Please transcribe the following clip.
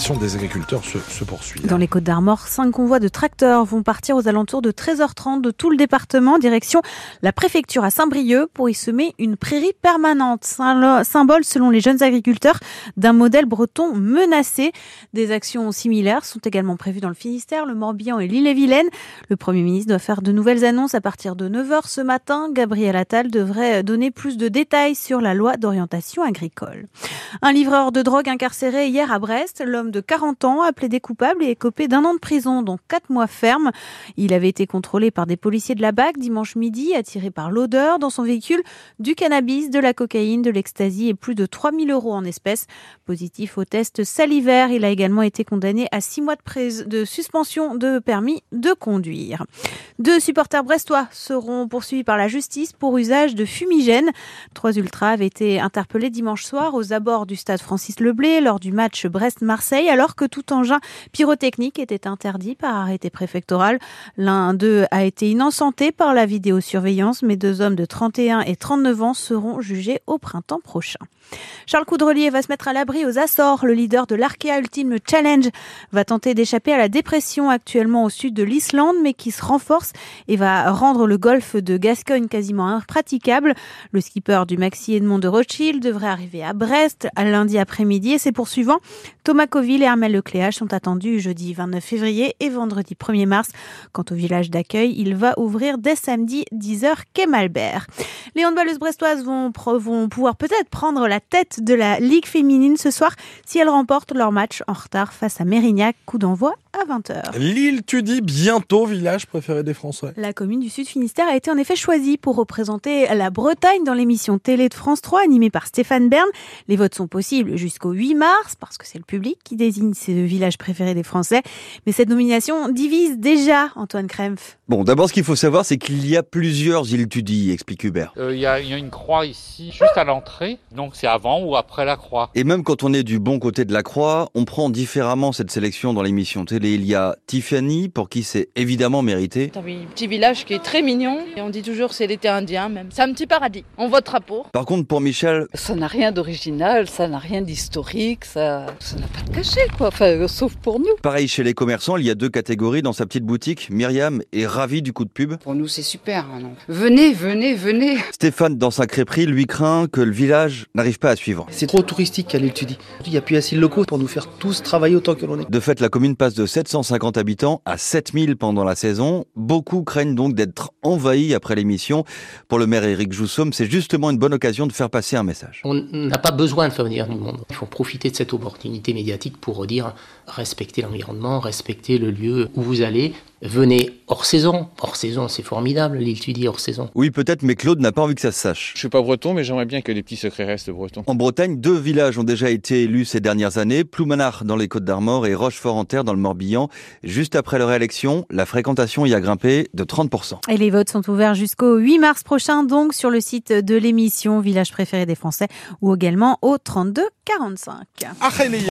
mobilisation des agriculteurs se, se poursuit. Dans les Côtes d'Armor, cinq convois de tracteurs vont partir aux alentours de 13h30 de tout le département, direction la préfecture à Saint-Brieuc pour y semer une prairie permanente, symbole selon les jeunes agriculteurs d'un modèle breton menacé. Des actions similaires sont également prévues dans le Finistère, le Morbihan et l'île-et-Vilaine. Le Premier ministre doit faire de nouvelles annonces à partir de 9h ce matin. Gabriel Attal devrait donner plus de détails sur la loi d'orientation agricole. Un livreur de drogue incarcéré hier à Brest, l'homme de 40 ans a plaidé coupable et écopé d'un an de prison, dont 4 mois ferme. Il avait été contrôlé par des policiers de la BAC dimanche midi, attiré par l'odeur dans son véhicule du cannabis, de la cocaïne, de l'ecstasy et plus de 3000 euros en espèces. Positif au test salivaire, il a également été condamné à 6 mois de, de suspension de permis de conduire. Deux supporters brestois seront poursuivis par la justice pour usage de fumigène. Trois ultras avaient été interpellés dimanche soir aux abords du stade Francis Leblé lors du match Brest-Marseille alors que tout engin pyrotechnique était interdit par arrêté préfectoral. L'un d'eux a été innocenté par la vidéosurveillance mais deux hommes de 31 et 39 ans seront jugés au printemps prochain. Charles Coudrelier va se mettre à l'abri aux Açores. Le leader de l'Arkea Ultimate Challenge va tenter d'échapper à la dépression actuellement au sud de l'Islande, mais qui se renforce et va rendre le golfe de Gascogne quasiment impraticable. Le skipper du Maxi Edmond de Rothschild devrait arriver à Brest à lundi après-midi et ses poursuivants, Thomas Et Armel Lecléage, sont attendus jeudi 29 février et vendredi 1er mars. Quant au village d'accueil, il va ouvrir dès samedi 10h quai Malbert. Les handballeuses brestoises vont pouvoir peut-être prendre la tête de la Ligue féminine ce soir si elles remportent leur match en retard face à Mérignac. Coup d'envoi à 20h. Lille, tu dis bientôt village préféré des Français. La commune du Sud Finistère a été en effet choisie pour représenter la Bretagne dans l'émission télé de France 3 animée par Stéphane Bern. Les votes sont possibles jusqu'au 8 mars parce que c'est le public qui désigne ces villages préférés des Français. Mais cette nomination divise déjà Antoine Krempf. Bon, d'abord, ce qu'il faut savoir, c'est qu'il y a plusieurs îles Tudy, explique Hubert. Euh, il y, a une croix ici, juste à l'entrée. Donc c'est avant ou après la croix. Et même quand on est du bon côté de la croix, on prend différemment cette sélection dans l'émission télé. Il y a Tiffany, pour qui c'est évidemment mérité. C'est un petit village qui est très mignon. Et on dit toujours c'est l'été indien même. C'est un petit paradis. On votera pour. Par contre, pour Michel... Ça n'a rien d'original, ça n'a rien d'historique, ça n'a pas de cachet, quoi. Enfin, sauf pour nous. Pareil chez les commerçants, il y a deux catégories dans sa petite boutique. Myriam est ravie du coup de pub. Pour nous, c'est super. Hein, venez, venez, venez. Stéphane, dans sa crêperie, lui craint que le village n'arrive pas à suivre. C'est trop touristique à l'étude. Il n'y a plus assez de locaux pour nous faire tous travailler autant que l'on est. De fait, la commune passe de 750 habitants à 7000 pendant la saison. Beaucoup craignent donc d'être envahis après l'émission. Pour le maire Éric Joussomme, c'est justement une bonne occasion de faire passer un message. On n'a pas besoin de faire venir du monde. Il faut profiter de cette opportunité médiatique pour dire respectez l'environnement, respectez le lieu où vous allez, venez hors saison. Hors saison, c'est formidable, l'étudier hors saison. Oui, peut-être, mais Claude n'a pas envie que ça se sache. Je suis pas breton, mais j'aimerais bien que les petits secrets restent bretons. En Bretagne, deux villages ont déjà été élus ces dernières années, Ploumanard dans les Côtes d'Armor et Rochefort-en-Terre dans le Morbihan. Juste après leur élection, la fréquentation y a grimpé de 30%. Et les votes sont ouverts jusqu'au 8 mars prochain, donc sur le site de l'émission Village préféré des Français ou également au 32 45.